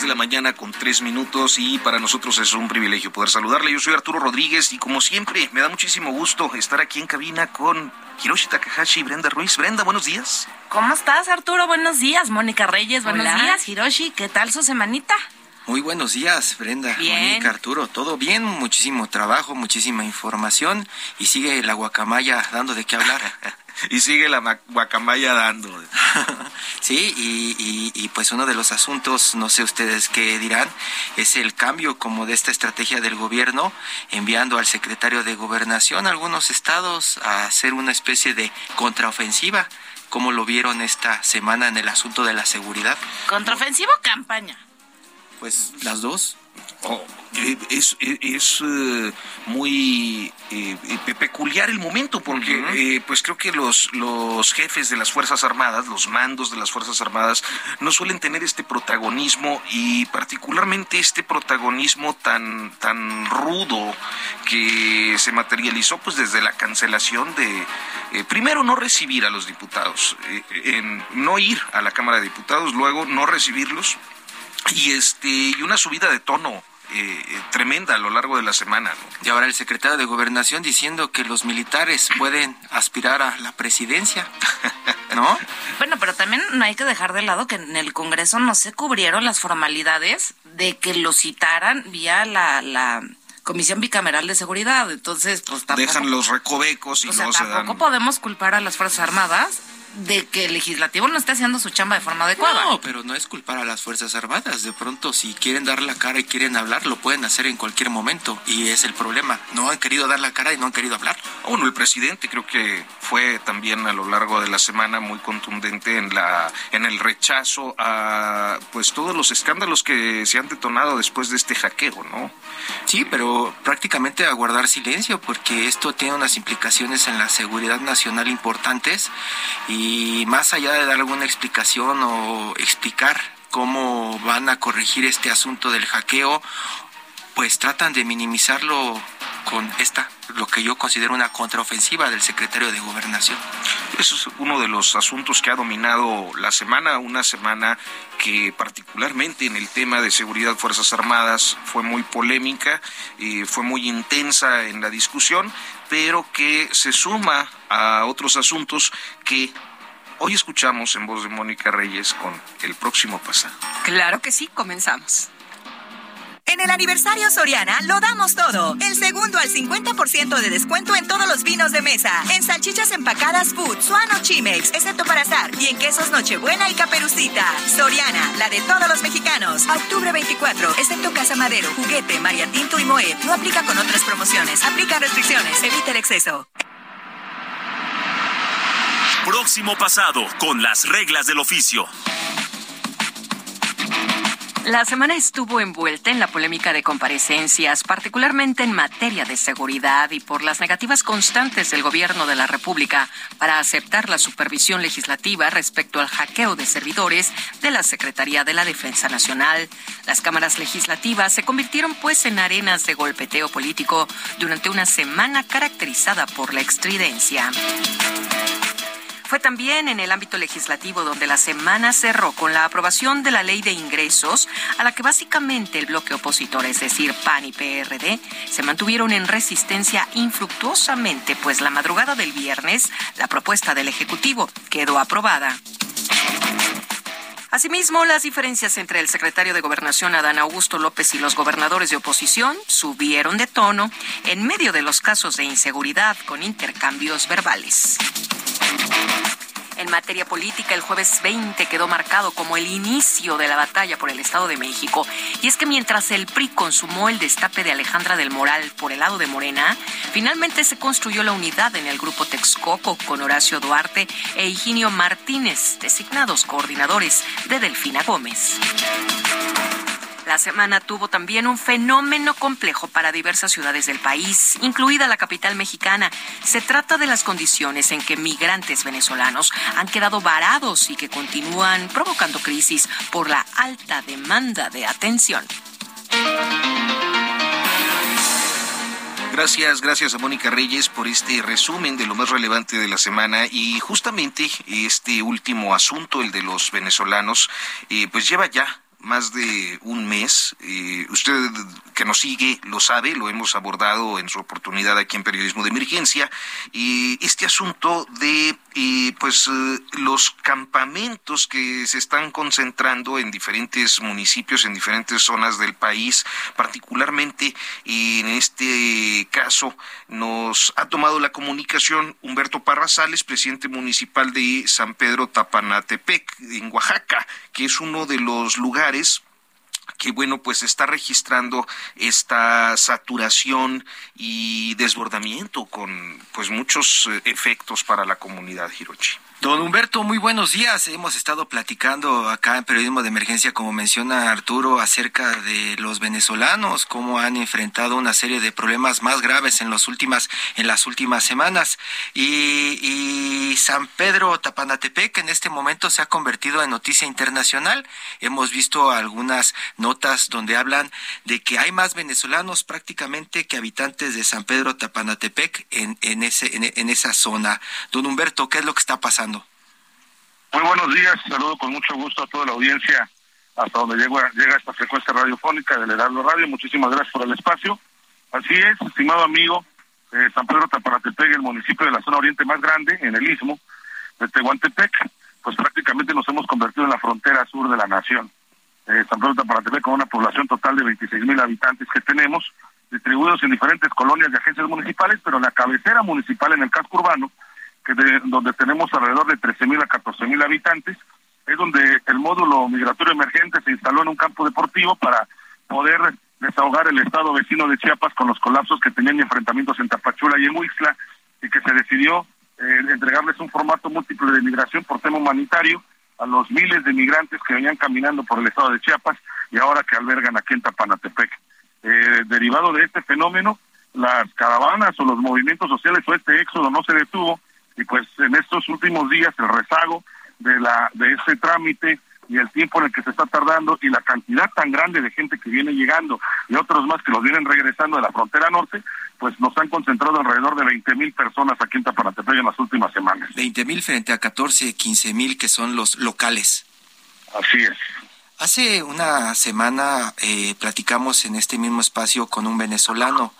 De la mañana con tres minutos y para nosotros es un privilegio poder saludarle. Yo soy Arturo Rodríguez y como siempre me da muchísimo gusto estar aquí en cabina con Hiroshi Takahashi y Brenda Ruiz. Brenda, buenos días. ¿Cómo estás Arturo? Buenos días. Mónica Reyes, buenos días. Hiroshi, ¿qué tal su semanita? Muy buenos días, Brenda, Mónica, Arturo. Todo bien, muchísimo trabajo, muchísima información y sigue la guacamaya dando de qué hablar. y sigue la guacamaya dando. sí, y, pues uno de los asuntos, no sé ustedes qué dirán, es el cambio como de esta estrategia del gobierno, enviando al secretario de gobernación a algunos estados a hacer una especie de contraofensiva. ¿Cómo lo vieron esta semana en el asunto de la seguridad? ¿Contraofensiva o campaña? Pues las dos. Oh, eh, es, es, eh, muy eh, peculiar el momento porque pues creo que los, los jefes de las Fuerzas Armadas, los mandos de las Fuerzas Armadas no suelen tener este protagonismo y particularmente este protagonismo tan, tan rudo que se materializó pues desde la cancelación de primero no recibir a los diputados, en no ir a la Cámara de Diputados, luego no recibirlos y este y una subida de tono eh, tremenda a lo largo de la semana. Y ahora el secretario de Gobernación diciendo que los militares pueden aspirar a la presidencia, ¿no? bueno, pero también no hay que dejar de lado que en el Congreso no se cubrieron las formalidades de que lo citaran vía la, la Comisión Bicameral de Seguridad. Entonces, pues tampoco... Dejan los recovecos y no se dan... tampoco podemos culpar a las Fuerzas Armadas de que el legislativo no esté haciendo su chamba de forma adecuada. No, pero no es culpar a las Fuerzas Armadas. De pronto, si quieren dar la cara y quieren hablar, lo pueden hacer en cualquier momento. Y es el problema. No han querido dar la cara y no han querido hablar. Bueno, el presidente creo que fue también a lo largo de la semana muy contundente en, la, en el rechazo a pues todos los escándalos que se han detonado después de este hackeo, ¿no? Sí, pero prácticamente a guardar silencio porque esto tiene unas implicaciones en la seguridad nacional importantes y y más allá de dar alguna explicación o explicar cómo van a corregir este asunto del hackeo, pues tratan de minimizarlo con esta, lo que yo considero una contraofensiva del secretario de Gobernación. Eso es uno de los asuntos que ha dominado la semana, una semana que particularmente en el tema de seguridad Fuerzas Armadas fue muy polémica, y fue muy intensa en la discusión, pero que se suma a otros asuntos que Hoy escuchamos en voz de Mónica Reyes con El próximo pasado. Claro que sí, comenzamos. En el aniversario Soriana lo damos todo. El segundo al 50% de descuento en todos los vinos de mesa. En salchichas empacadas Food, Suano Chimex, excepto para azar. Y en quesos Nochebuena y Caperucita. Soriana, la de todos los mexicanos. octubre 24, excepto Casa Madero, Juguete, María Tinto y Moet. No aplica con otras promociones. Aplica restricciones. Evita el exceso. Próximo pasado con las reglas del oficio. La semana estuvo envuelta en la polémica de comparecencias, particularmente en materia de seguridad y por las negativas constantes del gobierno de la República para aceptar la supervisión legislativa respecto al hackeo de servidores de la Secretaría de la Defensa Nacional. Las cámaras legislativas se convirtieron pues en arenas de golpeteo político durante una semana caracterizada por la extridencia. Fue también en el ámbito legislativo donde la semana cerró con la aprobación de la ley de ingresos, a la que básicamente el bloque opositor, es decir, PAN y PRD, se mantuvieron en resistencia infructuosamente, pues la madrugada del viernes la propuesta del Ejecutivo quedó aprobada. Asimismo, las diferencias entre el secretario de Gobernación Adán Augusto López y los gobernadores de oposición subieron de tono en medio de los casos de inseguridad con intercambios verbales. En materia política, el jueves 20 quedó marcado como el inicio de la batalla por el Estado de México. Y es que mientras el PRI consumó el destape de Alejandra del Moral por el lado de Morena, finalmente se construyó la unidad en el grupo Texcoco con Horacio Duarte e Higinio Martínez, designados coordinadores de Delfina Gómez. La semana tuvo también un fenómeno complejo para diversas ciudades del país, incluida la capital mexicana. Se trata de las condiciones en que migrantes venezolanos han quedado varados y que continúan provocando crisis por la alta demanda de atención. Gracias, gracias a Mónica Reyes por este resumen de lo más relevante de la semana y justamente este último asunto, el de los venezolanos, eh, pues lleva ya más de un mes. usted que nos sigue lo sabe, lo hemos abordado en su oportunidad aquí en Periodismo de Emergencia. Y este asunto de pues eh, los campamentos que se están concentrando en diferentes municipios, en diferentes zonas del país, particularmente en este caso nos ha tomado la comunicación Humberto Parrazales, presidente municipal de San Pedro Tapanatepec, en Oaxaca, que es uno de los lugares que bueno, pues está registrando esta saturación y desbordamiento con pues muchos eh, efectos para la comunidad Hirochi. Don Humberto, muy buenos días. Hemos estado platicando acá en Periodismo de Emergencia, como menciona Arturo, acerca de los venezolanos, cómo han enfrentado una serie de problemas más graves en, los últimas, en las últimas semanas. Y, San Pedro Tapanatepec en este momento se ha convertido en noticia internacional. Hemos visto algunas notas donde hablan de que hay más venezolanos prácticamente que habitantes de San Pedro Tapanatepec en, en, ese, en esa zona. Don Humberto, ¿qué es lo que está pasando? Muy buenos días, saludo con mucho gusto a toda la audiencia hasta donde llega, llega esta frecuencia radiofónica del Heraldo Radio. Muchísimas gracias por el espacio. Así es, estimado amigo, eh, San Pedro Taparatepec, el municipio de la zona oriente más grande, en el istmo de Tehuantepec, pues prácticamente nos hemos convertido en la frontera sur de la nación. Eh, San Pedro Taparatepec con una población total de 26 mil habitantes que tenemos, distribuidos en diferentes colonias y agencias municipales, pero la cabecera municipal en el casco urbano que donde tenemos alrededor de 13.000 a 14.000 habitantes, es donde el módulo migratorio emergente se instaló en un campo deportivo para poder desahogar el estado vecino de Chiapas con los colapsos que tenían enfrentamientos en Tapachula y en Huixla y que se decidió eh, entregarles un formato múltiple de migración por tema humanitario a los miles de migrantes que venían caminando por el estado de Chiapas y ahora que albergan aquí en Tapanatepec. Eh, derivado de este fenómeno, las caravanas o los movimientos sociales o este éxodo no se detuvo y pues en estos últimos días el rezago de la de ese trámite y el tiempo en el que se está tardando y la cantidad tan grande de gente que viene llegando y otros más que los vienen regresando de la frontera norte, pues nos han concentrado alrededor de 20 mil personas aquí en Taparatepec en las últimas semanas. 20 mil frente a 14, 15 mil que son los locales. Así es. Hace una semana eh, platicamos en este mismo espacio con un venezolano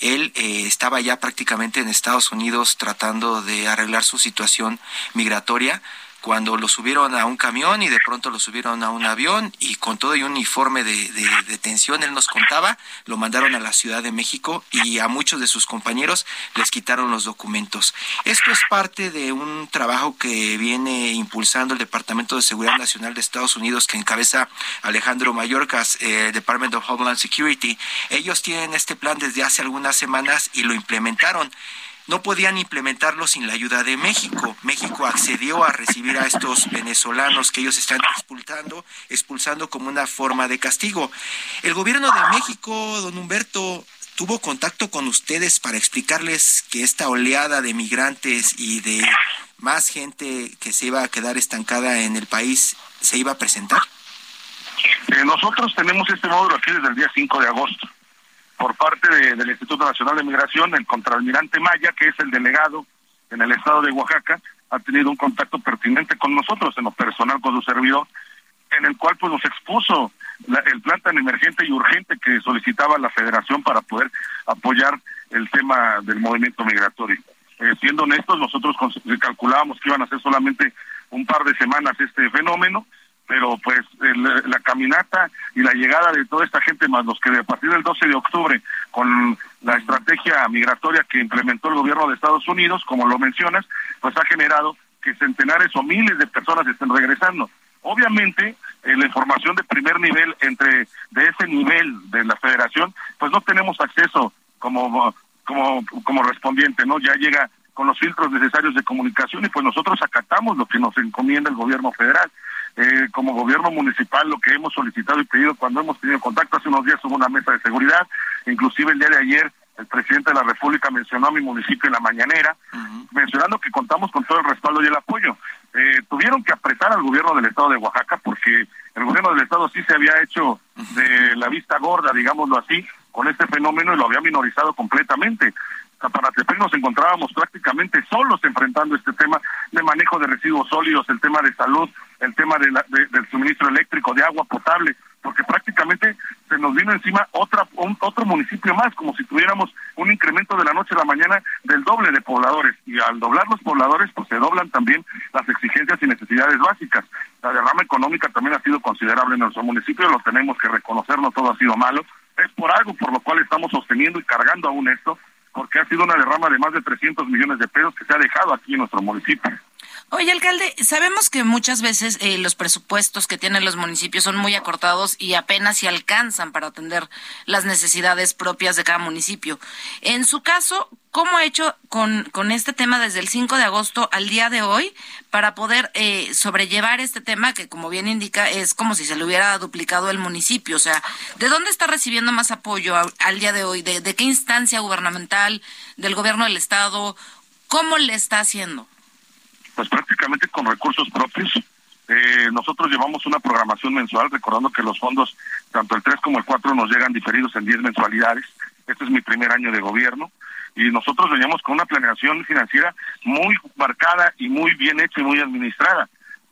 él eh, estaba ya prácticamente en Estados Unidos tratando de arreglar su situación migratoria cuando lo subieron a un camión y de pronto lo subieron a un avión y con todo y un uniforme de, detención, él nos contaba, lo mandaron a la Ciudad de México y a muchos de sus compañeros les quitaron los documentos. Esto es parte de un trabajo que viene impulsando el Departamento de Seguridad Nacional de Estados Unidos que encabeza Alejandro Mayorkas, eh, Department of Homeland Security. Ellos tienen este plan desde hace algunas semanas y lo implementaron no podían implementarlo sin la ayuda de México. México accedió a recibir a estos venezolanos que ellos están expulsando, expulsando como una forma de castigo. El gobierno de México, don Humberto, tuvo contacto con ustedes para explicarles que esta oleada de migrantes y de más gente que se iba a quedar estancada en el país se iba a presentar? Eh, nosotros tenemos este módulo aquí desde el día 5 de agosto por parte del Instituto Nacional de Migración, el contraalmirante Maya, que es el delegado en el estado de Oaxaca, ha tenido un contacto pertinente con nosotros, en lo personal con su servidor, en el cual pues nos expuso el plan tan emergente y urgente que solicitaba la federación para poder apoyar el tema del movimiento migratorio. Eh, siendo honestos, nosotros calculábamos que iban a ser solamente un par de semanas este fenómeno pero pues la caminata y la llegada de toda esta gente, más los que a partir del 12 de octubre, con la estrategia migratoria que implementó el gobierno de Estados Unidos, como lo mencionas, pues ha generado que centenares o miles de personas estén regresando. Obviamente, en la información de primer nivel entre de ese nivel de la federación, pues no tenemos acceso como como como respondiente, ¿no? Ya llega con los filtros necesarios de comunicación y pues nosotros acatamos lo que nos encomienda el gobierno federal. Eh, como gobierno municipal lo que hemos solicitado y pedido cuando hemos tenido contacto hace unos días hubo una mesa de seguridad, inclusive el día de ayer el presidente de la República mencionó a mi municipio en la mañanera, mencionando que contamos con todo el respaldo y el apoyo. Eh, tuvieron que apretar al gobierno del estado de Oaxaca porque el gobierno del estado sí se había hecho de la vista gorda, digámoslo así, con este fenómeno y lo había minorizado completamente. Zaparatepec nos encontrábamos prácticamente solos enfrentando este tema de manejo de residuos sólidos, el tema de salud, el tema de del suministro eléctrico, de agua potable, porque prácticamente se nos vino encima otra otro municipio más, como si tuviéramos un incremento de la noche a la mañana del doble de pobladores. Y al doblar los pobladores, pues se doblan también las exigencias y necesidades básicas. La derrama económica también ha sido considerable en nuestro municipio, lo tenemos que reconocer, no todo ha sido malo. Es por algo por lo cual estamos sosteniendo y cargando aún esto, porque ha sido una derrama de más de 300 millones de pesos que se ha dejado aquí en nuestro municipio. Oye, alcalde, sabemos que muchas veces eh, los presupuestos que tienen los municipios son muy acortados y apenas se alcanzan para atender las necesidades propias de cada municipio. En su caso, ¿cómo ha hecho con, con este tema desde el 5 de agosto al día de hoy para poder eh, sobrellevar este tema que, como bien indica, es como si se le hubiera duplicado el municipio? O sea, ¿de dónde está recibiendo más apoyo al día de hoy? ¿De, ¿De qué instancia gubernamental? ¿Del gobierno del Estado? ¿Cómo le está haciendo? Pues prácticamente con recursos propios. Eh, nosotros llevamos una programación mensual, recordando que los fondos, tanto el 3 como el 4, nos llegan diferidos en 10 mensualidades. Este es mi primer año de gobierno y nosotros veníamos con una planeación financiera muy marcada y muy bien hecha y muy administrada.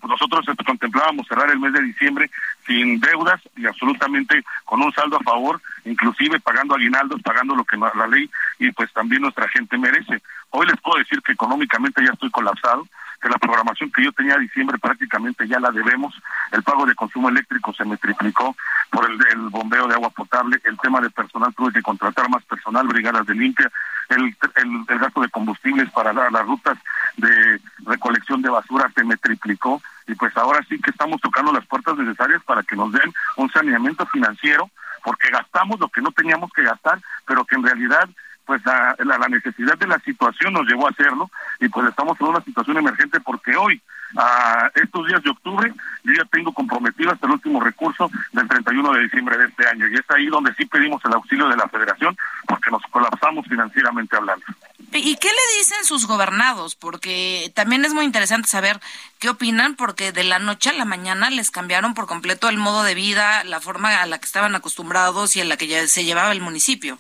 Nosotros contemplábamos cerrar el mes de diciembre sin deudas y absolutamente con un saldo a favor, inclusive pagando aguinaldos, pagando lo que la ley y pues también nuestra gente merece. Hoy les puedo decir que económicamente ya estoy colapsado, la programación que yo tenía a diciembre prácticamente ya la debemos. El pago de consumo eléctrico se me triplicó por el, bombeo de agua potable. El tema de personal, tuve que contratar más personal, brigadas de limpia. El, el, gasto de combustibles para las rutas de recolección de basura se me triplicó. Y pues ahora sí que estamos tocando las puertas necesarias para que nos den un saneamiento financiero, porque gastamos lo que no teníamos que gastar, pero que en realidad pues la, la, necesidad de la situación nos llevó a hacerlo y pues estamos en una situación emergente porque hoy, a estos días de octubre, yo ya tengo comprometido hasta el último recurso del 31 de diciembre de este año y es ahí donde sí pedimos el auxilio de la federación porque nos colapsamos financieramente hablando. ¿Y qué le dicen sus gobernados? Porque también es muy interesante saber qué opinan, porque de la noche a la mañana les cambiaron por completo el modo de vida, la forma a la que estaban acostumbrados y en la que se llevaba el municipio.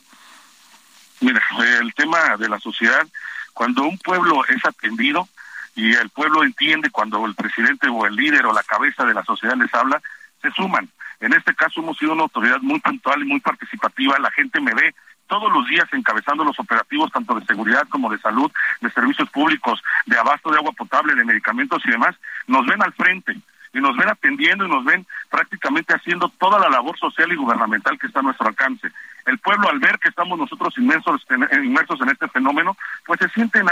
Mira, el tema de la sociedad, cuando un pueblo es atendido y el pueblo entiende cuando el presidente o el líder o la cabeza de la sociedad les habla, se suman. En este caso hemos sido una autoridad muy puntual y muy participativa. La gente me ve todos los días encabezando los operativos tanto de seguridad como de salud, de servicios públicos, de abasto de agua potable, de medicamentos y demás. Nos ven al frente y nos ven atendiendo y nos ven prácticamente haciendo toda la labor social y gubernamental que está a nuestro alcance. El pueblo al ver que estamos nosotros inmersos en, inmersos en este fenómeno, pues se sienten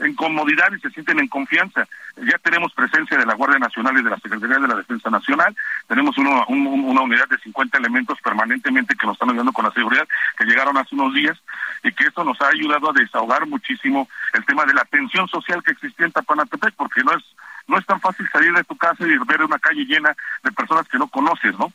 en comodidad y se sienten en confianza. Ya tenemos presencia de la Guardia Nacional y de la Secretaría de la Defensa Nacional, tenemos una unidad de 50 elementos permanentemente que nos están ayudando con la seguridad, que llegaron hace unos días y que esto nos ha ayudado a desahogar muchísimo el tema de la tensión social que existía en Tapanatepec, porque no es no es tan fácil salir de tu casa y ver una calle llena de personas que no conoces, ¿no?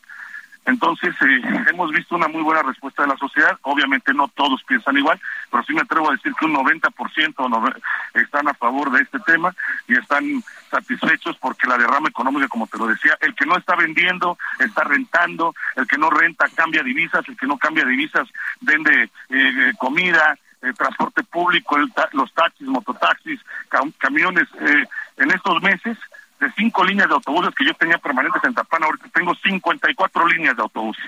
Entonces, eh, hemos visto una muy buena respuesta de la sociedad. Obviamente no todos piensan igual, pero sí me atrevo a decir que un 90% están a favor de este tema y están satisfechos porque la derrama económica, como te lo decía, el que no está vendiendo, está rentando, el que no renta cambia divisas, el que no cambia divisas vende eh, comida, eh, transporte público, los taxis, mototaxis, camiones. en estos meses de cinco líneas de autobuses que yo tenía permanentes en Tapana, ahorita tengo 54 líneas de autobuses.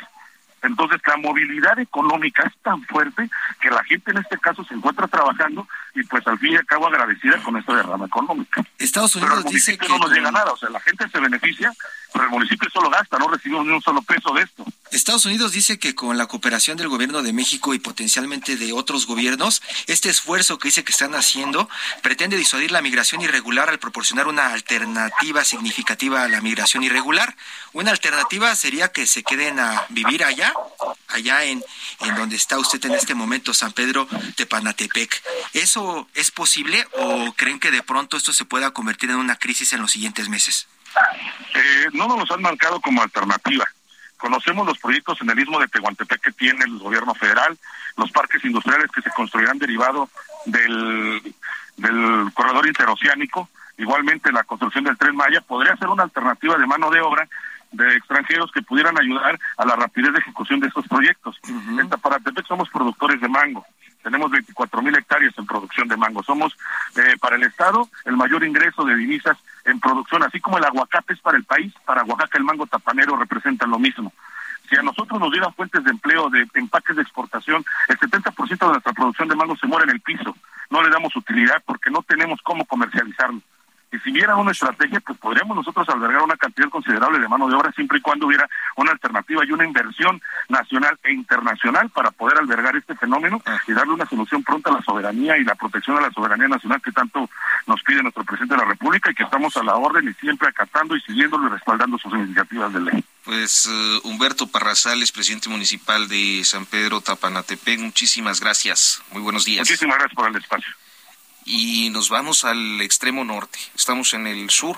Entonces la movilidad económica es tan fuerte que la gente en este caso se encuentra trabajando y pues al fin y al cabo agradecida con esta derrama económica. Estados Unidos dice que no nos llega nada, o sea, la gente se beneficia, pero el municipio solo gasta, no recibimos ni un solo peso de esto. Estados Unidos dice que con la cooperación del gobierno de México y potencialmente de otros gobiernos, este esfuerzo que dice que están haciendo pretende disuadir la migración irregular al proporcionar una alternativa significativa a la migración irregular. Una alternativa sería que se queden a vivir allá, allá en, en donde está usted en este momento, San Pedro Tepanatepec. ¿Eso es posible o creen que de pronto esto se pueda convertir en una crisis en los siguientes meses? Eh, no nos los han marcado como alternativa. Conocemos los proyectos en el istmo de Tehuantepec que tiene el gobierno federal, los parques industriales que se construirán derivado del, del corredor interoceánico, igualmente la construcción del tren Maya, podría ser una alternativa de mano de obra de extranjeros que pudieran ayudar a la rapidez de ejecución de estos proyectos. En Taparatepec somos productores de mango. Tenemos 24 mil hectáreas en producción de mango. Somos eh, para el Estado el mayor ingreso de divisas en producción, así como el aguacate es para el país, para Oaxaca el mango tapanero representa lo mismo. Si a nosotros nos dieran fuentes de empleo, de empaques de exportación, el 70% de nuestra producción de mango se muere en el piso. No le damos utilidad porque no tenemos cómo comercializarlo. Y si hubiera una estrategia, pues podríamos nosotros albergar una cantidad considerable de mano de obra siempre y cuando hubiera una alternativa y una inversión nacional e internacional para poder albergar este fenómeno y darle una solución pronta a la soberanía y la protección a la soberanía nacional que tanto nos pide nuestro presidente de la República y que estamos a la orden y siempre acatando y siguiéndolo y respaldando sus iniciativas de ley. Pues uh, Humberto Parrazales, presidente municipal de San Pedro Tapanatepec, muchísimas gracias. Muy buenos días. Muchísimas gracias por el espacio y nos vamos al extremo norte. Estamos en el sur,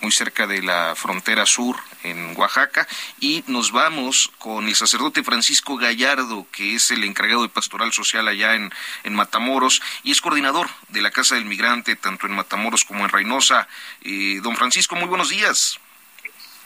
muy cerca de la frontera sur en Oaxaca y nos vamos con el sacerdote Francisco Gallardo, que es el encargado de pastoral social allá en, en Matamoros y es coordinador de la Casa del Migrante tanto en Matamoros como en Reynosa. Eh, don Francisco, muy buenos días.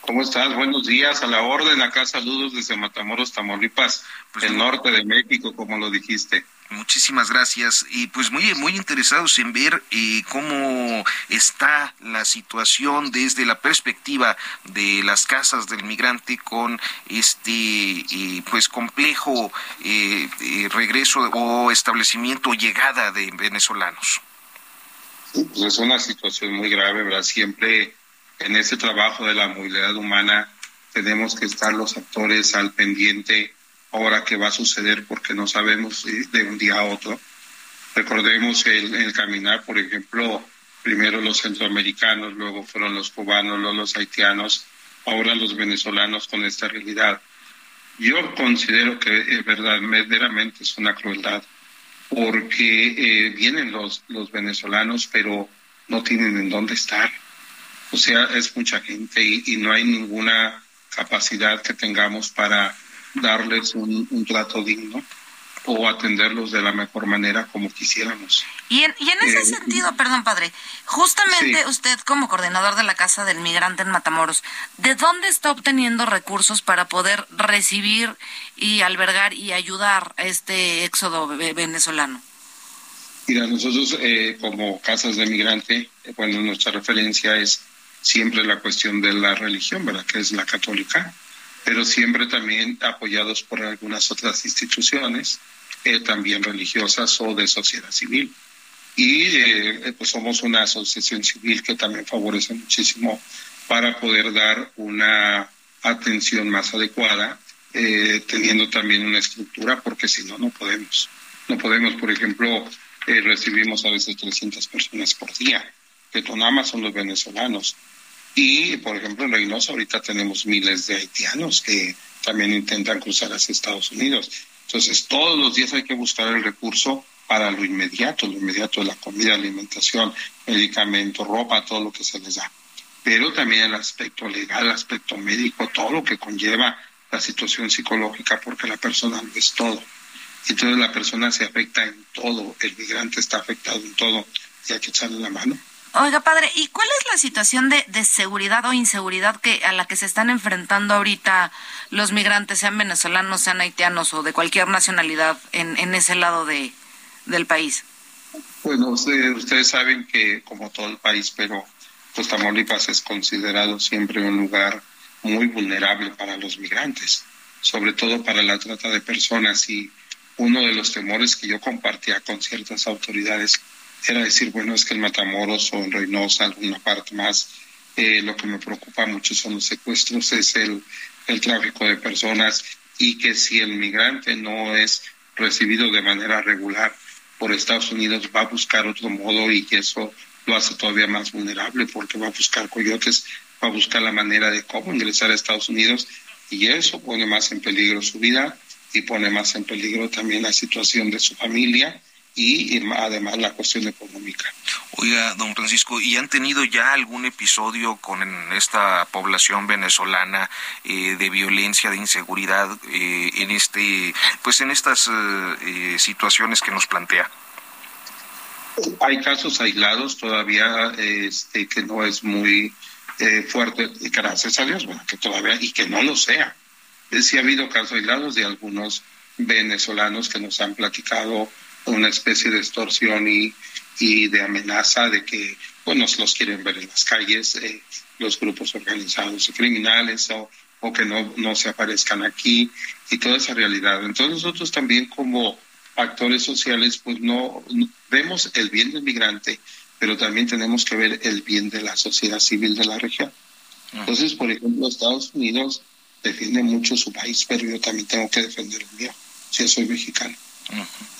¿Cómo estás? Buenos días. A la orden, acá saludos desde Matamoros, Tamaulipas, pues el norte de México, como lo dijiste. Muchísimas gracias. Y pues muy, muy interesados en ver eh, cómo está la situación desde la perspectiva de las casas del migrante con este eh, pues complejo eh, regreso o establecimiento o llegada de venezolanos. pues es una situación muy grave, ¿verdad? Siempre en ese trabajo de la movilidad humana tenemos que estar los actores al pendiente ahora qué va a suceder porque no sabemos de un día a otro. Recordemos el, el caminar, por ejemplo, primero los centroamericanos, luego fueron los cubanos, luego los haitianos, ahora los venezolanos con esta realidad. Yo considero que eh, verdaderamente es una crueldad porque eh, vienen los, los venezolanos pero no tienen en dónde estar o sea, es mucha gente y, no hay ninguna capacidad que tengamos para darles un, trato digno o atenderlos de la mejor manera como quisiéramos. Y en, y en ese eh, sentido, perdón padre, justamente usted como coordinador de la Casa del Migrante en Matamoros, ¿de dónde está obteniendo recursos para poder recibir y albergar y ayudar a este éxodo venezolano? Mira, nosotros eh, como Casas de Migrante, eh, bueno, nuestra referencia es siempre la cuestión de la religión, ¿verdad? Que es la católica, pero siempre también apoyados por algunas otras instituciones, eh, también religiosas o de sociedad civil. Y eh, pues somos una asociación civil que también favorece muchísimo para poder dar una atención más adecuada, eh, teniendo también una estructura, porque si no, no podemos. No podemos, por ejemplo, recibimos a veces 300 personas por día, que nada más son los venezolanos y, por ejemplo, en Reynosa ahorita tenemos miles de haitianos que también intentan cruzar hacia Estados Unidos. Entonces, todos los días hay que buscar el recurso para lo inmediato, lo inmediato de la comida, alimentación, medicamento, ropa, todo lo que se les da. Pero también el aspecto legal, el aspecto médico, todo lo que conlleva la situación psicológica, porque la persona no es todo. Entonces la persona se afecta en todo, el migrante está afectado en todo y hay que echarle la mano. Oiga, padre, ¿y cuál es la situación de, de, seguridad o inseguridad que a la que se están enfrentando ahorita los migrantes, sean venezolanos, sean haitianos o de cualquier nacionalidad en, en ese lado de, del país? Bueno, ustedes, ustedes saben que como todo el país, pero pues Tamaulipas es considerado siempre un lugar muy vulnerable para los migrantes, sobre todo para la trata de personas y uno de los temores que yo compartía con ciertas autoridades era decir, bueno, es que en Matamoros o en Reynosa, alguna parte más, eh, lo que me preocupa mucho son los secuestros, es el, el tráfico de personas y que si el migrante no es recibido de manera regular por Estados Unidos va a buscar otro modo y eso lo hace todavía más vulnerable porque va a buscar coyotes, va a buscar la manera de cómo ingresar a Estados Unidos y eso pone más en peligro su vida y pone más en peligro también la situación de su familia y además la cuestión económica. Oiga, don Francisco, ¿y han tenido ya algún episodio con esta población venezolana eh, de violencia, de inseguridad eh, en este, pues en estas eh, situaciones que nos plantea? Hay casos aislados todavía, este, que no es muy fuerte, gracias a Dios, bueno, que todavía y que no lo sea. Sí ha habido casos aislados de algunos venezolanos que nos han platicado una especie de extorsión y, y de amenaza de que bueno, los quieren ver en las calles, eh, los grupos organizados y criminales o, o que no, no se aparezcan aquí y toda esa realidad. Entonces nosotros también como actores sociales pues no, vemos el bien del migrante, pero también tenemos que ver el bien de la sociedad civil de la región. Entonces, por ejemplo, Estados Unidos defiende mucho su país, pero yo también tengo que defender el mío, si soy mexicano.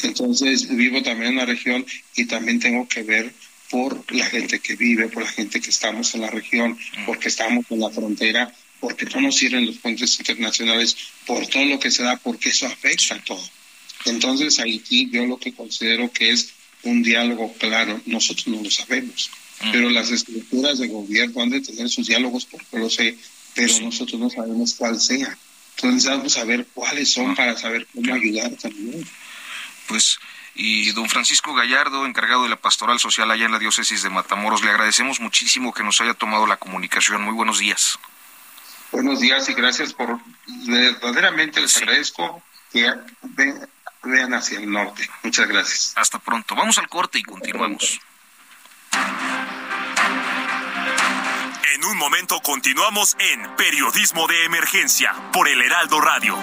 Entonces vivo también en la región y también tengo que ver por la gente que vive, por la gente que estamos en la región, porque estamos en la frontera, porque no nos sirven los puentes internacionales, por todo lo que se da, porque eso afecta a todo. Entonces Haití yo lo que considero que es un diálogo claro, nosotros no lo sabemos, pero las estructuras de gobierno han de tener sus diálogos porque lo sé, pero nosotros no sabemos cuál sea. Entonces vamos a ver cuáles son para saber cómo ayudar también pues y don Francisco Gallardo, encargado de la pastoral social allá en la diócesis de Matamoros, le agradecemos muchísimo que nos haya tomado la comunicación. Muy buenos días. Buenos días y gracias por, verdaderamente les agradezco que vean hacia el norte. Muchas gracias. Hasta pronto. Vamos al corte y continuamos. En un momento continuamos en Periodismo de Emergencia por el Heraldo Radio.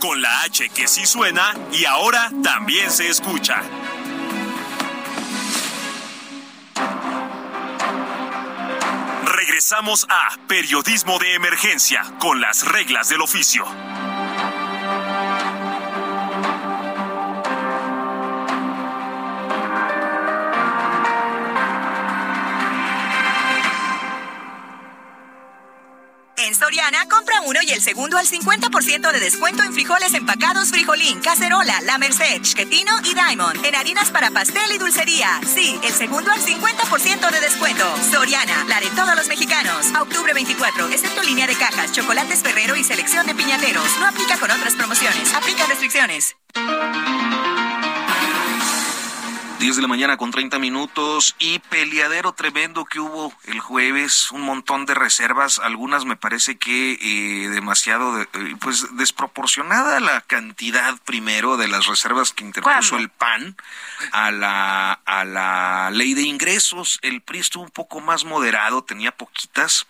Con la H que sí suena y ahora también se escucha. Regresamos a Periodismo de Emergencia con las reglas del oficio. Soriana, compra uno y el segundo al 50% de descuento en frijoles empacados Frijolín, Cacerola, La Merced, Chiquetino y Diamond. En harinas para pastel y dulcería. Sí, el segundo al 50% de descuento. Soriana, la de todos los mexicanos. Octubre 24, excepto línea de cajas, chocolates Ferrero y selección de piñateros. No aplica con otras promociones. Aplica restricciones. 10 de la mañana con 30 minutos y peleadero tremendo que hubo el jueves, un montón de reservas, algunas me parece que eh, demasiado, eh, pues desproporcionada la cantidad primero de las reservas que interpuso el PAN a la, a la ley de ingresos. El PRI estuvo un poco más moderado, tenía poquitas.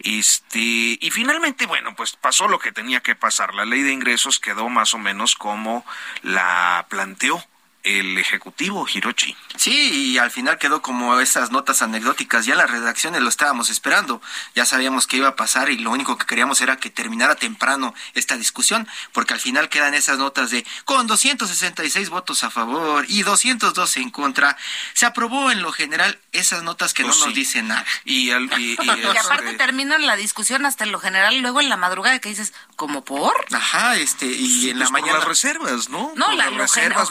Este, y finalmente, bueno, pues pasó lo que tenía que pasar. La ley de ingresos quedó más o menos como la planteó el Ejecutivo, Hirochi. Sí, y al final quedó como esas notas anecdóticas. Ya las redacciones lo estábamos esperando. Ya sabíamos que iba a pasar y lo único que queríamos era que terminara temprano esta discusión, porque al final quedan esas notas de con 266 votos a favor y 202 en contra. Se aprobó en lo general esas notas que no pues nos dicen nada. Y, aparte este terminan la discusión hasta en lo general, luego en la madrugada que dices, ¿como por? Ajá, este, y en la pues mañana. las reservas, ¿no? No, las reservas,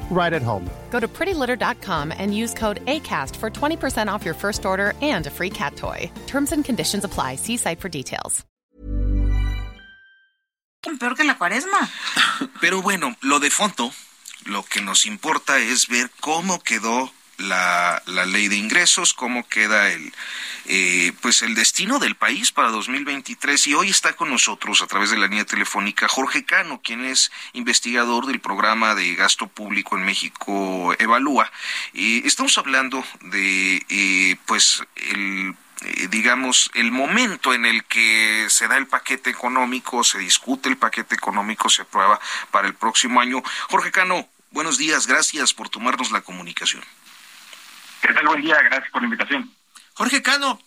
right at home. Go to prettylitter.com and use code ACAST for 20% off your first order and a free cat toy. Terms and conditions apply. See site for details. Peor que la cuaresma. Pero bueno, lo de fondo, lo que nos importa es ver cómo quedó la, la ley de ingresos, cómo queda el, eh, pues el destino del país para 2023. Y hoy está con nosotros a través de la línea telefónica Jorge Cano, quien es investigador del programa de gasto público en México Evalúa. y estamos hablando de, eh, pues, el eh, digamos, el momento en el que se da el paquete económico, se discute el paquete económico, se aprueba para el próximo año. Jorge Cano, buenos días, gracias por tomarnos la comunicación. ¿Qué tal? Buen día, gracias por la invitación. Jorge Cano,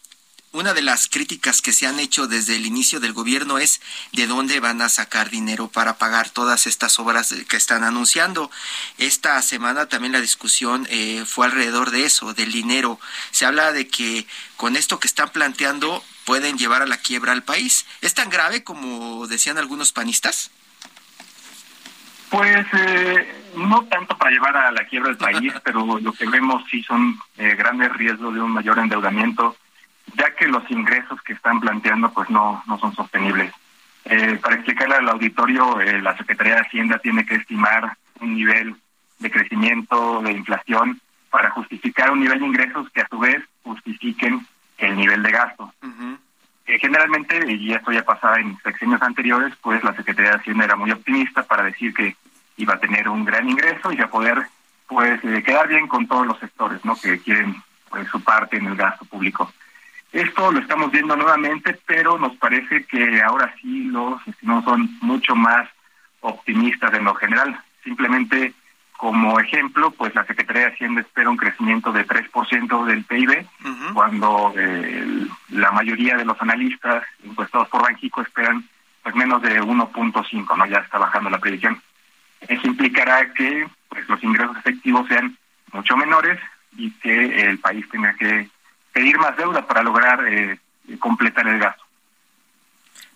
una de las críticas que se han hecho desde el inicio del gobierno es de dónde van a sacar dinero para pagar todas estas obras que están anunciando. Esta semana también la discusión eh, fue alrededor de eso, del dinero. Se habla de que con esto que están planteando pueden llevar a la quiebra al país. ¿Es tan grave como decían algunos panistas? Pues eh, no tanto para llevar a la quiebra del país, pero lo que vemos sí son eh, grandes riesgos de un mayor endeudamiento, ya que los ingresos que están planteando pues no, no son sostenibles. Eh, para explicarle al auditorio, la Secretaría de Hacienda tiene que estimar un nivel de crecimiento, de inflación, para justificar un nivel de ingresos que a su vez justifiquen el nivel de gasto. Generalmente, y esto ya pasaba en sexenios anteriores, pues la Secretaría de Hacienda era muy optimista para decir que iba a tener un gran ingreso y a poder pues eh, quedar bien con todos los sectores no que quieren pues, su parte en el gasto público. Esto lo estamos viendo nuevamente pero nos parece que ahora sí los no son mucho más optimistas en lo general. Simplemente como ejemplo pues la Secretaría de Hacienda espera un crecimiento de 3% del PIB cuando eh, la mayoría de los analistas encuestados por Banjico esperan pues menos de 1.5 no ya está bajando la previsión. Eso implicará que pues, los ingresos efectivos sean mucho menores y que el país tenga que pedir más deuda para lograr eh, completar el gasto.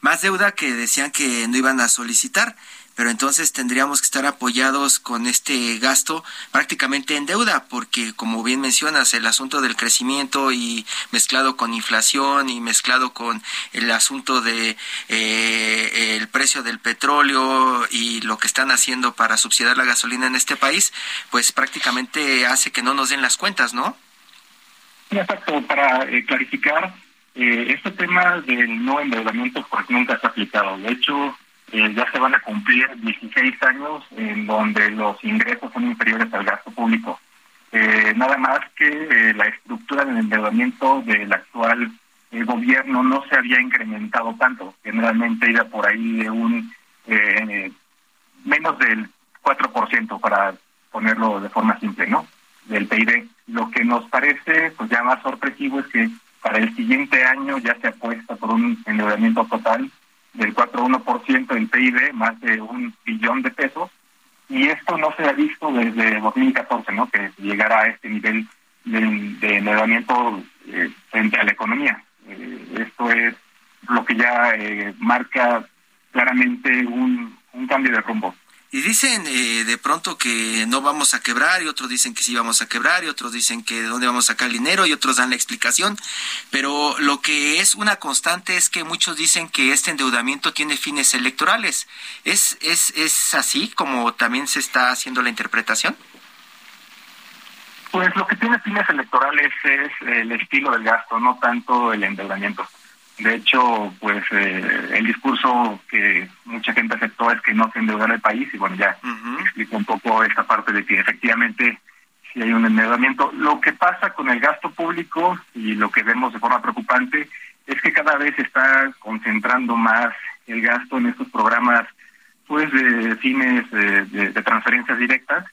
Más deuda que decían que no iban a solicitar pero entonces tendríamos que estar apoyados con este gasto prácticamente en deuda, porque como bien mencionas, el asunto del crecimiento y mezclado con inflación y mezclado con el asunto de eh, el precio del petróleo y lo que están haciendo para subsidiar la gasolina en este país, pues prácticamente hace que no nos den las cuentas, ¿no? Exacto, para eh, clarificar, eh, este tema del no endeudamiento pues nunca se ha aplicado. De hecho, eh, ya se van a cumplir 16 años en donde los ingresos son inferiores al gasto público. Eh, nada más que eh, la estructura del endeudamiento del actual gobierno no se había incrementado tanto. Generalmente iba por ahí de un menos del 4%, para ponerlo de forma simple, ¿no? Del PIB. Lo que nos parece pues ya más sorpresivo es que para el siguiente año ya se apuesta por un endeudamiento total del 4,1% del PIB, más de un billón de pesos, y esto no se ha visto desde 2014, ¿no? Que llegara a este nivel de, de endeudamiento eh, frente a la economía. Eh, esto es lo que ya eh, marca claramente un, un cambio de rumbo. Y dicen eh, de pronto que no vamos a quebrar y otros dicen que sí vamos a quebrar y otros dicen que de dónde vamos a sacar el dinero y otros dan la explicación. Pero lo que es una constante es que muchos dicen que este endeudamiento tiene fines electorales. ¿Es, es, es así como también se está haciendo la interpretación? Pues lo que tiene fines electorales es el estilo del gasto, no tanto el endeudamiento. De hecho, pues eh, el discurso que mucha gente aceptó es que no se endeudara el país y bueno, ya explico un poco esta parte de que efectivamente sí hay un endeudamiento. Lo que pasa con el gasto público y lo que vemos de forma preocupante es que cada vez se está concentrando más el gasto en estos programas pues de fines de, de transferencias directas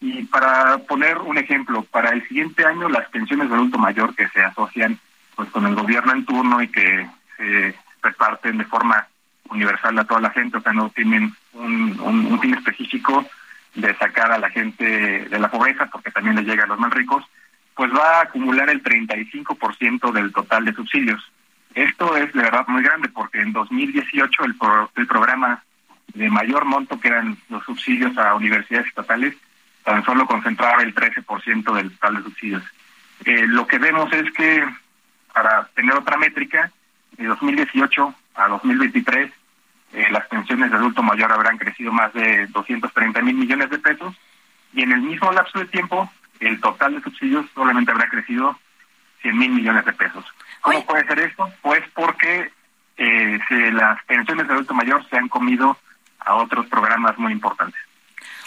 y para poner un ejemplo, para el siguiente año las pensiones de adulto mayor que se asocian pues con el gobierno en turno y que se reparten de forma universal a toda la gente, o sea, no tienen un, fin específico de sacar a la gente de la pobreza, porque también le llega a los más ricos, pues va a acumular el 35% del total de subsidios. Esto es de verdad muy grande, porque en 2018 el, el programa de mayor monto, que eran los subsidios a universidades estatales, tan solo concentraba el 13% del total de subsidios. Eh, lo que vemos es que, para tener otra métrica, de 2018 a 2023, eh, las pensiones de adulto mayor habrán crecido más de 230 mil millones de pesos y en el mismo lapso de tiempo el total de subsidios solamente habrá crecido 100 mil millones de pesos. ¿Cómo puede ser esto? Pues porque eh, las pensiones de adulto mayor se han comido a otros programas muy importantes.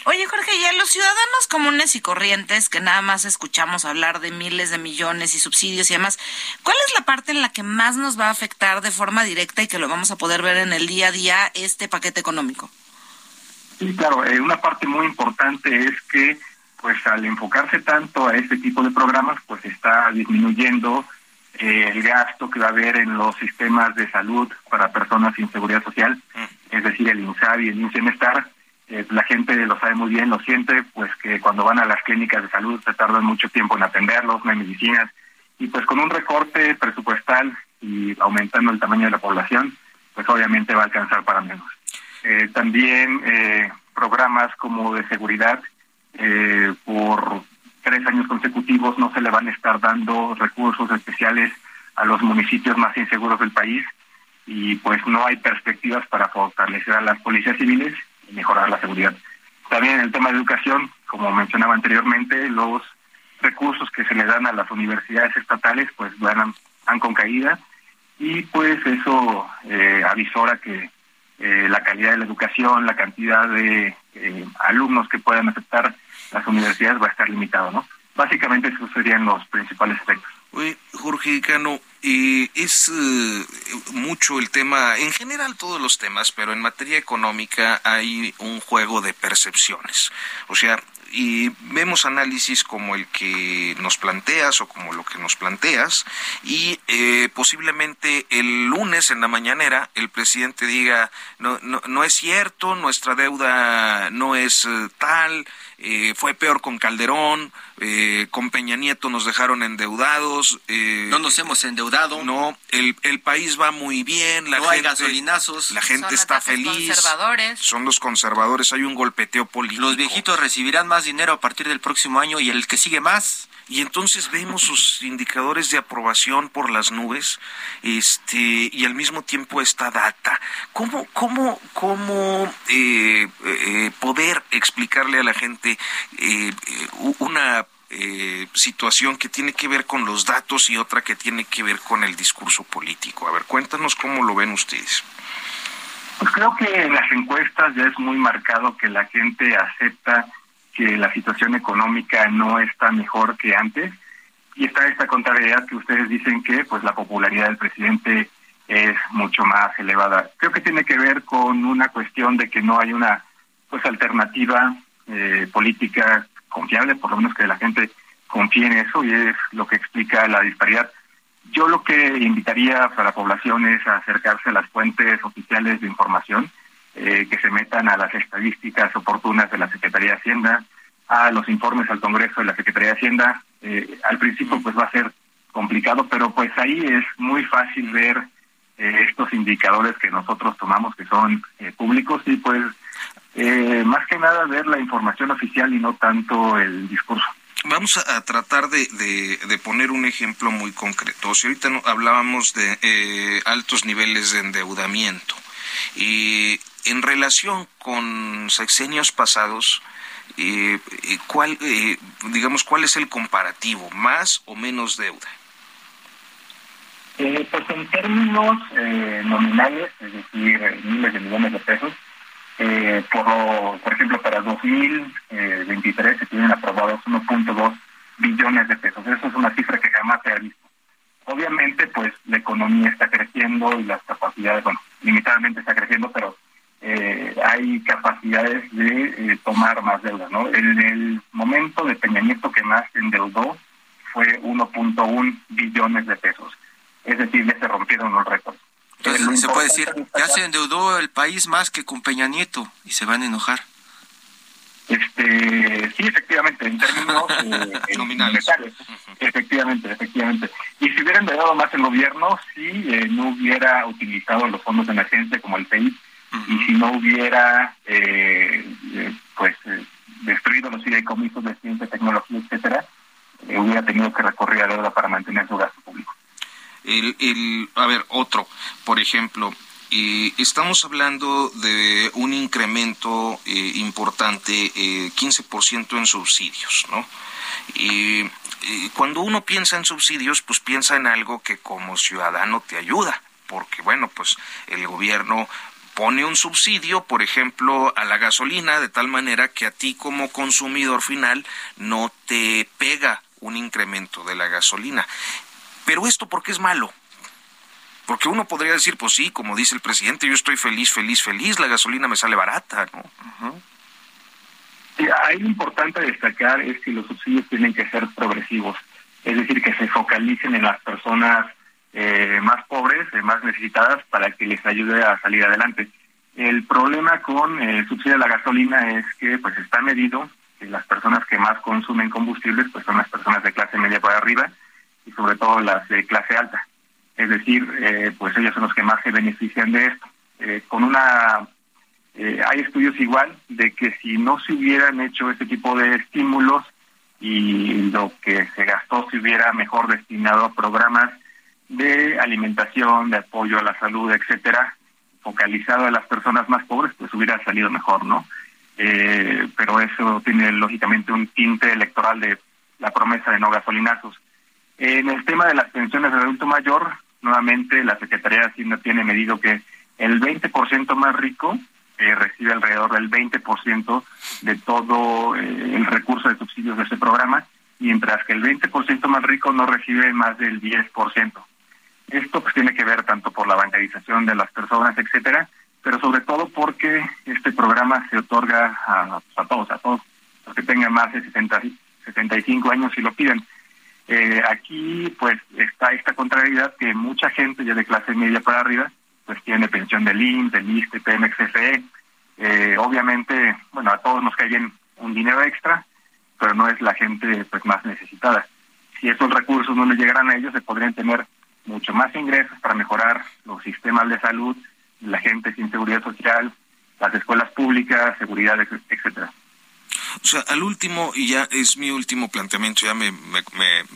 Oye, Jorge, y a los ciudadanos comunes y corrientes que nada más escuchamos hablar de miles de millones y subsidios y demás, ¿cuál es la parte en la que más nos va a afectar de forma directa y que lo vamos a poder ver en el día a día este paquete económico? Sí, claro, eh, una parte muy importante es que pues al enfocarse tanto a este tipo de programas, pues está disminuyendo eh, el gasto que va a haber en los sistemas de salud para personas sin seguridad social, mm. es decir, el INSABI y el INSEMESTAR, eh, la gente lo sabe muy bien, lo siente, pues que cuando van a las clínicas de salud se tardan mucho tiempo en atenderlos, no hay medicinas, y pues con un recorte presupuestal y aumentando el tamaño de la población, pues obviamente va a alcanzar para menos. Eh, también eh, programas como de seguridad, por tres años consecutivos no se le van a estar dando recursos especiales a los municipios más inseguros del país y pues no hay perspectivas para fortalecer a las policías civiles mejorar la seguridad. También en el tema de educación, como mencionaba anteriormente, los recursos que se le dan a las universidades estatales pues van, han con caída y pues eso eh, avisora que eh, la calidad de la educación, la cantidad de eh, alumnos que puedan aceptar las universidades va a estar limitado, ¿no? Básicamente esos serían los principales efectos. Oye, Jorge Cano, eh, es mucho el tema, en general todos los temas, pero en materia económica hay un juego de percepciones. O sea, y vemos análisis como el que nos planteas o como lo que nos planteas y eh, posiblemente el lunes en la mañanera el presidente diga no, no, no es cierto, nuestra deuda no es eh, tal, eh, fue peor con Calderón, eh, con Peña Nieto nos dejaron endeudados. Eh, no nos hemos endeudado. No, el, el país va muy bien. La no hay gasolinazos. La gente está feliz. Conservadores. Son los conservadores, hay un golpeteo político. Los viejitos recibirán más dinero a partir del próximo año y el que sigue más y entonces vemos sus indicadores de aprobación por las nubes este y al mismo tiempo esta data cómo cómo cómo eh, eh, poder explicarle a la gente eh, una situación que tiene que ver con los datos y otra que tiene que ver con el discurso político. A ver, cuéntanos cómo lo ven ustedes. Pues creo que en las encuestas ya es muy marcado que la gente acepta que la situación económica no está mejor que antes y está esta contrariedad que ustedes dicen que pues la popularidad del presidente es mucho más elevada. Creo que tiene que ver con una cuestión de que no hay una pues alternativa eh, política confiable, por lo menos que la gente confíe en eso y es lo que explica la disparidad. Yo lo que invitaría a la población es a acercarse a las fuentes oficiales de información eh, que se metan a las estadísticas oportunas de la Secretaría de Hacienda, a los informes al Congreso de la Secretaría de Hacienda. Eh, al principio pues va a ser complicado, pero pues ahí es muy fácil ver eh, estos indicadores que nosotros tomamos que son públicos y pues más que nada ver la información oficial y no tanto el discurso. Vamos a, tratar de, de, poner un ejemplo muy concreto. Si ahorita hablábamos de altos niveles de endeudamiento, y en relación con sexenios pasados, eh, eh, ¿cuál, eh, digamos, cuál es el comparativo, más o menos deuda? pues en términos nominales, es decir, miles de millones de pesos, por, por ejemplo, para 2023 se tienen aprobados 1.2 billones de pesos. Eso es una cifra que jamás se ha visto. Obviamente, pues la economía está creciendo y las capacidades, bueno, limitadamente está creciendo, pero eh, hay capacidades de eh, tomar más deuda. ¿no? En el momento de Peña Nieto que más endeudó fue 1.1 billones de pesos. Es decir, ya se rompieron los récords. Entonces se puede decir, ya se endeudó el país más que con Peña Nieto y se van a enojar. Este, sí, efectivamente, en términos eh, nominales. Efectivamente, efectivamente. Y si hubiera endeudado más el gobierno, si eh, no hubiera utilizado los fondos de emergencia como el PEI, y si no hubiera, eh, eh, pues, destruido los fideicomisos de ciencia, tecnología, etcétera, eh, hubiera tenido que recorrer a deuda para mantener su gasto público. El, el, a ver, otro, por ejemplo, eh, estamos hablando de un incremento eh, importante, eh, 15% en subsidios, ¿no? Y cuando uno piensa en subsidios, pues piensa en algo que como ciudadano te ayuda, porque bueno, pues el gobierno pone un subsidio, por ejemplo, a la gasolina, de tal manera que a ti como consumidor final no te pega un incremento de la gasolina. Pero esto, ¿por qué es malo? Porque uno podría decir, pues sí, como dice el presidente, yo estoy feliz, feliz, feliz, la gasolina me sale barata, ¿no? ahí lo importante destacar es que los subsidios tienen que ser progresivos, es decir, que se focalicen en las personas eh, más pobres, eh, más necesitadas, para que les ayude a salir adelante. El problema con el subsidio de la gasolina es que pues está medido que las personas que más consumen combustibles pues son las personas de clase media para arriba y sobre todo las de clase alta. Es decir, eh, pues ellos son los que más se benefician de esto. Eh, con una eh, hay estudios igual de que si no se hubieran hecho este tipo de estímulos y lo que se gastó se hubiera mejor destinado a programas de alimentación, de apoyo a la salud, etcétera, focalizado a las personas más pobres, pues hubiera salido mejor, ¿no? pero eso tiene lógicamente un tinte electoral de la promesa de no gasolinazos. En el tema de las pensiones de adulto mayor, nuevamente la Secretaría de Hacienda tiene medido que el 20% más rico eh, recibe alrededor del 20% de todo eh, el recurso de subsidios de ese programa, mientras que el 20% más rico no recibe más del 10%. Esto pues tiene que ver tanto por la bancarización de las personas, etcétera, pero sobre todo porque este programa se otorga a, todos, a todos los que tengan más de 60, 75 años y lo piden. Eh, aquí pues está esta contrariedad que mucha gente ya de clase media para arriba pues tiene pensión del INS, del ISTE, Pemex, CFE. Eh, obviamente, bueno, a todos nos cae un dinero extra, pero no es la gente pues más necesitada. Si esos recursos no les llegaran a ellos, se podrían tener mucho más ingresos para mejorar los sistemas de salud, la gente sin seguridad social, las escuelas públicas, seguridad, etcétera. O sea, al último, y ya es mi último planteamiento, ya me, me,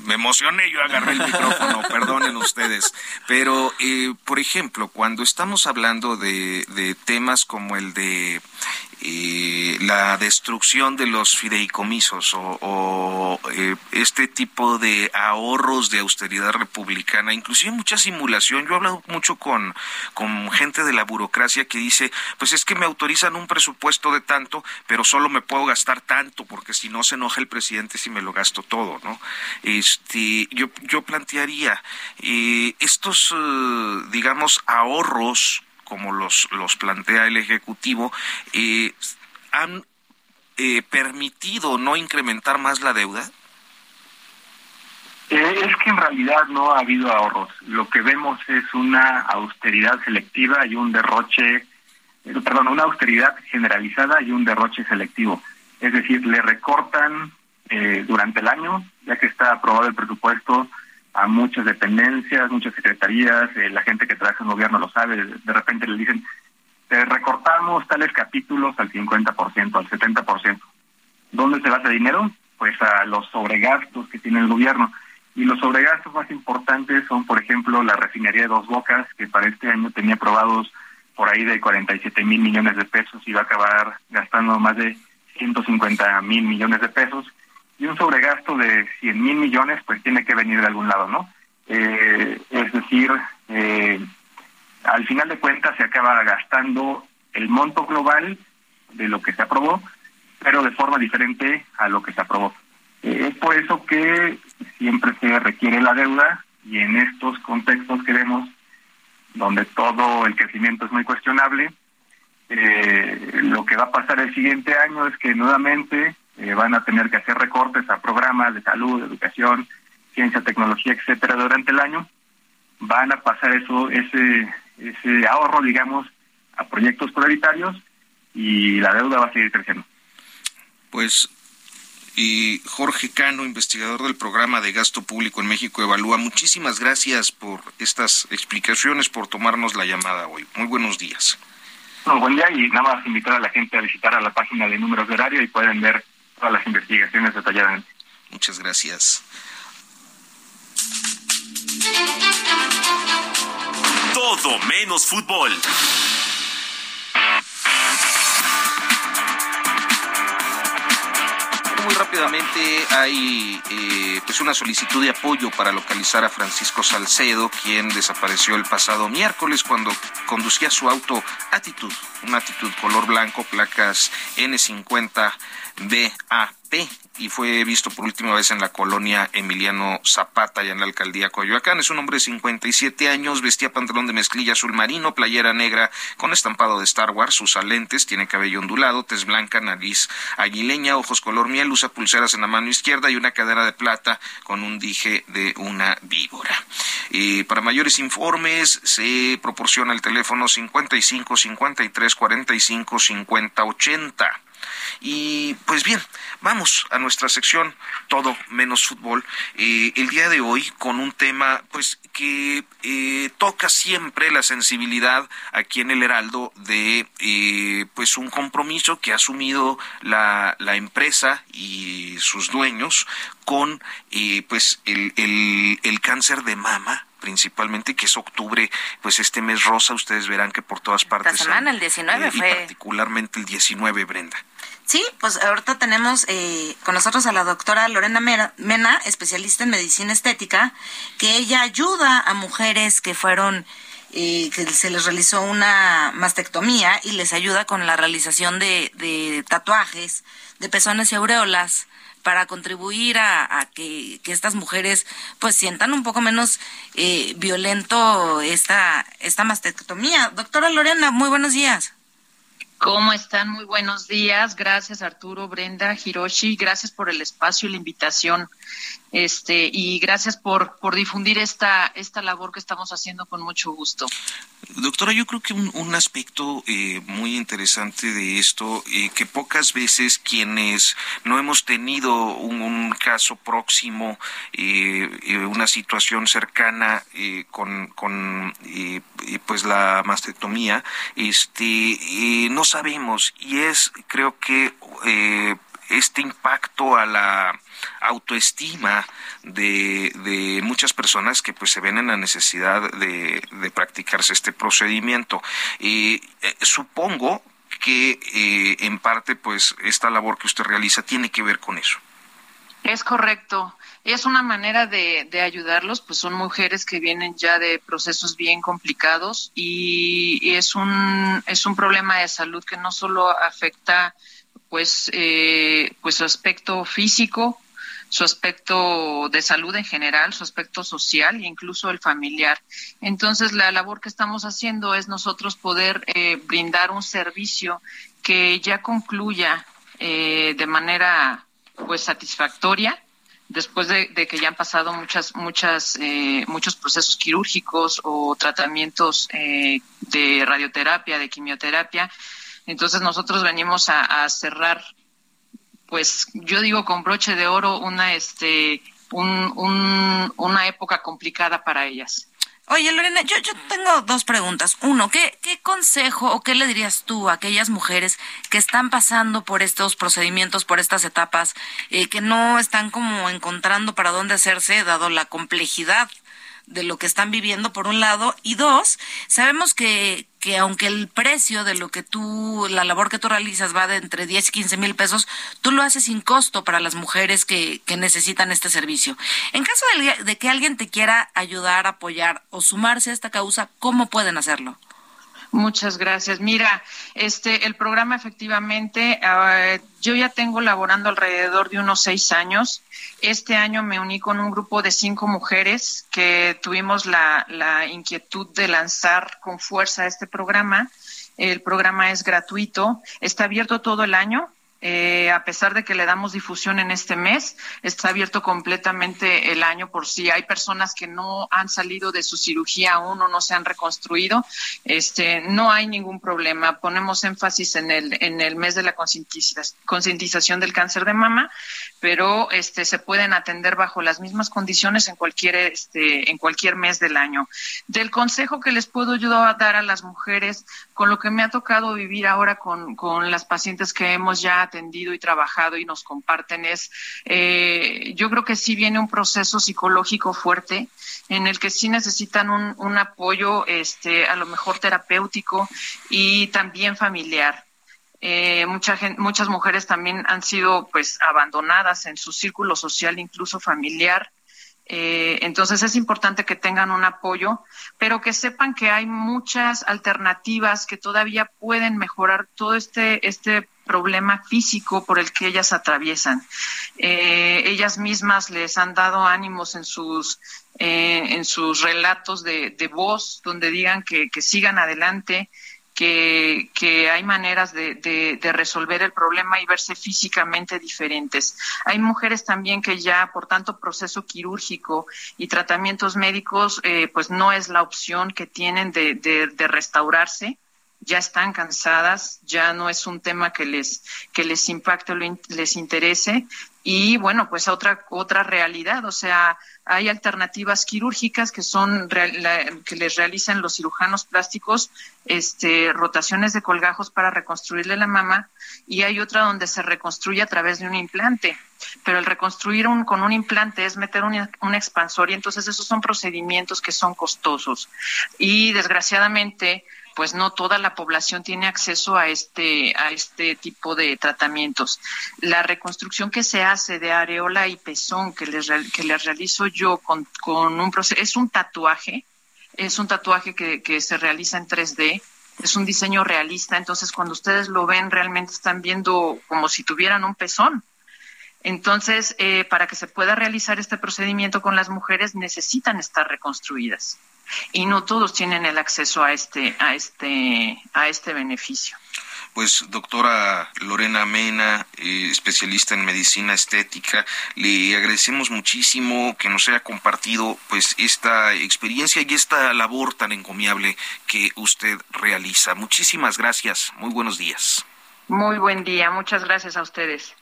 me, emocioné, yo agarré el micrófono, perdonen ustedes, pero, eh, por ejemplo, cuando estamos hablando de, de temas como el de eh, la destrucción de los fideicomisos o, eh, este tipo de ahorros de austeridad republicana, inclusive mucha simulación. Yo he hablado mucho con, con gente de la burocracia que dice, pues es que me autorizan un presupuesto de tanto, pero solo me puedo gastar tanto, porque si no se enoja el presidente si me lo gasto todo, ¿no? Este, yo, yo plantearía eh, estos, digamos, ahorros como los, los plantea el Ejecutivo, eh, han eh, permitido no incrementar más la deuda? Eh, es que en realidad no ha habido ahorros. Lo que vemos es una austeridad selectiva y un derroche, perdón, una austeridad generalizada y un derroche selectivo. Es decir, le recortan durante el año, ya que está aprobado el presupuesto, a muchas dependencias, muchas secretarías, eh, la gente que trabaja en gobierno lo sabe, de repente le dicen, te recortamos tales capítulos al 50%, al 70%. ¿Dónde se va ese dinero? Pues a los sobregastos que tiene el gobierno. Y los sobregastos más importantes son, por ejemplo, la refinería de Dos Bocas, que para este año tenía aprobados por ahí de 47 mil millones de pesos y va a acabar gastando más de 150 mil millones de pesos y un sobregasto de 100 mil millones, pues tiene que venir de algún lado, ¿no? Eh, es decir, eh, al final de cuentas se acaba gastando el monto global de lo que se aprobó, pero de forma diferente a lo que se aprobó. Eh, es por eso que siempre se requiere la deuda y en estos contextos que vemos, donde todo el crecimiento es muy cuestionable, lo que va a pasar el siguiente año es que nuevamente eh, van a tener que hacer recortes a programas de salud, educación, ciencia, tecnología, etcétera, durante el año. Van a pasar eso, ese, ese ahorro, digamos, a proyectos prioritarios y la deuda va a seguir creciendo. Pues y Jorge Cano, investigador del programa de gasto público en México Evalúa. Muchísimas gracias por estas explicaciones, por tomarnos la llamada hoy. Muy buenos días. buen día y nada más invitar a la gente a visitar a la página de números de horario y pueden ver todas las investigaciones detalladamente. Muchas gracias. Todo menos fútbol. Muy rápidamente hay eh, pues una solicitud de apoyo para localizar a Francisco Salcedo, quien desapareció el pasado miércoles cuando conducía su auto Actitud, una Actitud color blanco, placas N50 BAP y fue visto por última vez en la colonia Emiliano Zapata, y en la alcaldía Coyoacán. Es un hombre de 57 años, vestía pantalón de mezclilla azul marino, playera negra con estampado de Star Wars, usa lentes, tiene cabello ondulado, tez blanca, nariz aguileña, ojos color miel, usa pulseras en la mano izquierda y una cadena de plata con un dije de una víbora. Eh, para mayores informes se proporciona el teléfono 55 53 45 50 80. Y pues bien, vamos a nuestra sección Todo menos fútbol. Eh, el día de hoy con un tema pues que eh, toca siempre la sensibilidad aquí en el Heraldo de eh, pues un compromiso que ha asumido la, la empresa y sus dueños con pues el, el, el cáncer de mama principalmente, que es octubre, pues este mes rosa, ustedes verán que por todas partes. Esta semana, el 19 y fue. particularmente el 19, Brenda. Sí, pues ahorita tenemos eh, con nosotros a la doctora Lorena Mena, especialista en medicina estética, que ella ayuda a mujeres que fueron, eh, que se les realizó una mastectomía y les ayuda con la realización de, de tatuajes, de pezones y aureolas para contribuir a, que, que, estas mujeres pues sientan un poco menos eh, violento esta, esta mastectomía. Doctora Lorena, muy buenos días. ¿Cómo están? Muy buenos días. Gracias Arturo, Brenda, Hiroshi. Gracias por el espacio y la invitación. Este, y gracias por, por difundir esta, esta labor que estamos haciendo con mucho gusto. Doctora, yo creo que un, aspecto eh, muy interesante de esto, eh, que pocas veces quienes no hemos tenido un, caso próximo, eh, una situación cercana con, con pues la mastectomía, este, no sabemos y es creo que este impacto a la autoestima de, de, muchas personas que pues se ven en la necesidad de, de practicarse este procedimiento. Y eh, supongo que eh, en parte pues esta labor que usted realiza tiene que ver con eso. Es correcto. Es una manera de, de, ayudarlos, pues son mujeres que vienen ya de procesos bien complicados y, es un es un problema de salud que no solo afecta pues eh, pues su aspecto físico, su aspecto de salud en general, su aspecto social e incluso el familiar. Entonces, la labor que estamos haciendo es nosotros poder eh, brindar un servicio que ya concluya eh, de manera pues satisfactoria después de, que ya han pasado muchas muchas eh, muchos procesos quirúrgicos o tratamientos de radioterapia de quimioterapia entonces nosotros venimos a cerrar pues yo digo con broche de oro una este un, una época complicada para ellas. Oye, Lorena, yo, yo tengo dos preguntas. Uno, ¿qué, ¿qué consejo o qué le dirías tú a aquellas mujeres que están pasando por estos procedimientos, por estas etapas, eh, que no están como encontrando para dónde hacerse, dado la complejidad de lo que están viviendo, por un lado, y dos, sabemos que, que aunque el precio de lo que tú, la labor que tú realizas va de entre 10 y 15 mil pesos, tú lo haces sin costo para las mujeres que, que necesitan este servicio. En caso de, de que alguien te quiera ayudar, apoyar o sumarse a esta causa, ¿cómo pueden hacerlo? Muchas gracias. Mira, este, el programa efectivamente, uh, yo ya tengo laborando alrededor de unos seis años. Este año me uní con un grupo de cinco mujeres que tuvimos la, la inquietud de lanzar con fuerza este programa. El programa es gratuito, está abierto todo el año. Eh, a pesar de que le damos difusión en este mes, está abierto completamente el año por si hay personas que no han salido de su cirugía aún o no se han reconstruido. Este, no hay ningún problema. Ponemos énfasis en el, en el mes de la concientización del cáncer de mama, pero este, se pueden atender bajo las mismas condiciones en cualquier, este, en cualquier mes del año. Del consejo que les puedo a dar a las mujeres con lo que me ha tocado vivir ahora con, con las pacientes que hemos ya y trabajado y nos comparten es, eh, yo creo que sí viene un proceso psicológico fuerte en el que sí necesitan un, un apoyo, este, a lo mejor terapéutico y también familiar. Eh, muchas mujeres también han sido pues abandonadas en su círculo social, incluso familiar. Eh, entonces es importante que tengan un apoyo, pero que sepan que hay muchas alternativas que todavía pueden mejorar todo este, este problema físico por el que ellas atraviesan. Eh, ellas mismas les han dado ánimos en sus, eh, en sus relatos de, voz, donde digan que, que sigan adelante, que, que hay maneras de, de, de, resolver el problema y verse físicamente diferentes. Hay mujeres también que ya por tanto proceso quirúrgico y tratamientos médicos, eh, pues no es la opción que tienen de, de restaurarse ya están cansadas, ya no es un tema que les que les impacte o les interese y bueno, pues otra otra realidad, o sea, hay alternativas quirúrgicas que son que les realizan los cirujanos plásticos, este rotaciones de colgajos para reconstruirle la mama y hay otra donde se reconstruye a través de un implante. Pero el reconstruir un, con un implante es meter un, un expansor y entonces esos son procedimientos que son costosos. Y desgraciadamente pues no toda la población tiene acceso a este a este tipo de tratamientos. La reconstrucción que se hace de areola y pezón que les que les realizo yo con, con un proceso es un tatuaje, es un tatuaje que, que se realiza en 3D. Es un diseño realista, entonces cuando ustedes lo ven realmente están viendo como si tuvieran un pezón. Entonces, eh, para que se pueda realizar este procedimiento con las mujeres necesitan estar reconstruidas y no todos tienen el acceso a este a este a este beneficio. Pues doctora Lorena Mena, eh, especialista en medicina estética, le agradecemos muchísimo que nos haya compartido pues esta experiencia y esta labor tan encomiable que usted realiza. Muchísimas gracias, muy buenos días. Muy buen día, muchas gracias a ustedes.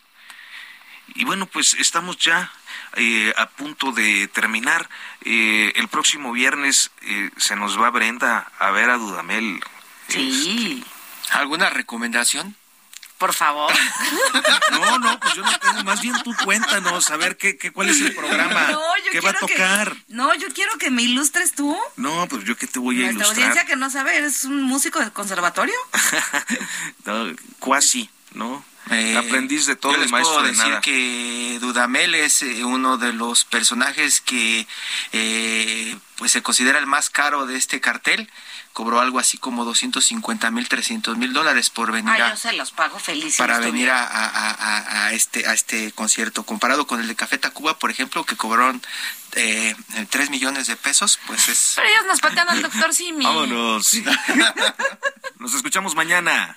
Y bueno, pues estamos ya eh, a punto de terminar. Eh, el próximo viernes eh, se nos va Brenda a ver a Dudamel. Sí. ¿Alguna recomendación? Por favor. No, no, pues yo no tengo. Más bien tú cuéntanos, a ver qué, qué cuál es el programa. No, ¿Qué va a tocar? Que, no, yo quiero que me ilustres tú. No, pues yo qué te voy a Nuestra ilustrar. audiencia que no sabe, ¿eres un músico del conservatorio? no, cuasi, ¿no? Eh, Aprendiz de todo, yo les maestro puedo de decir nada. que Dudamel es eh, uno de los personajes que eh, pues se considera el más caro de este cartel. Cobró algo así como 250 mil, 300 mil dólares por venir ah, a, yo se los pago feliz. para venir a, a, a, a, este a este concierto comparado con el de Café Tacuba por ejemplo que cobraron eh, 3 millones de pesos pues es pero ellos nos patean al doctor Simi vámonos nos escuchamos mañana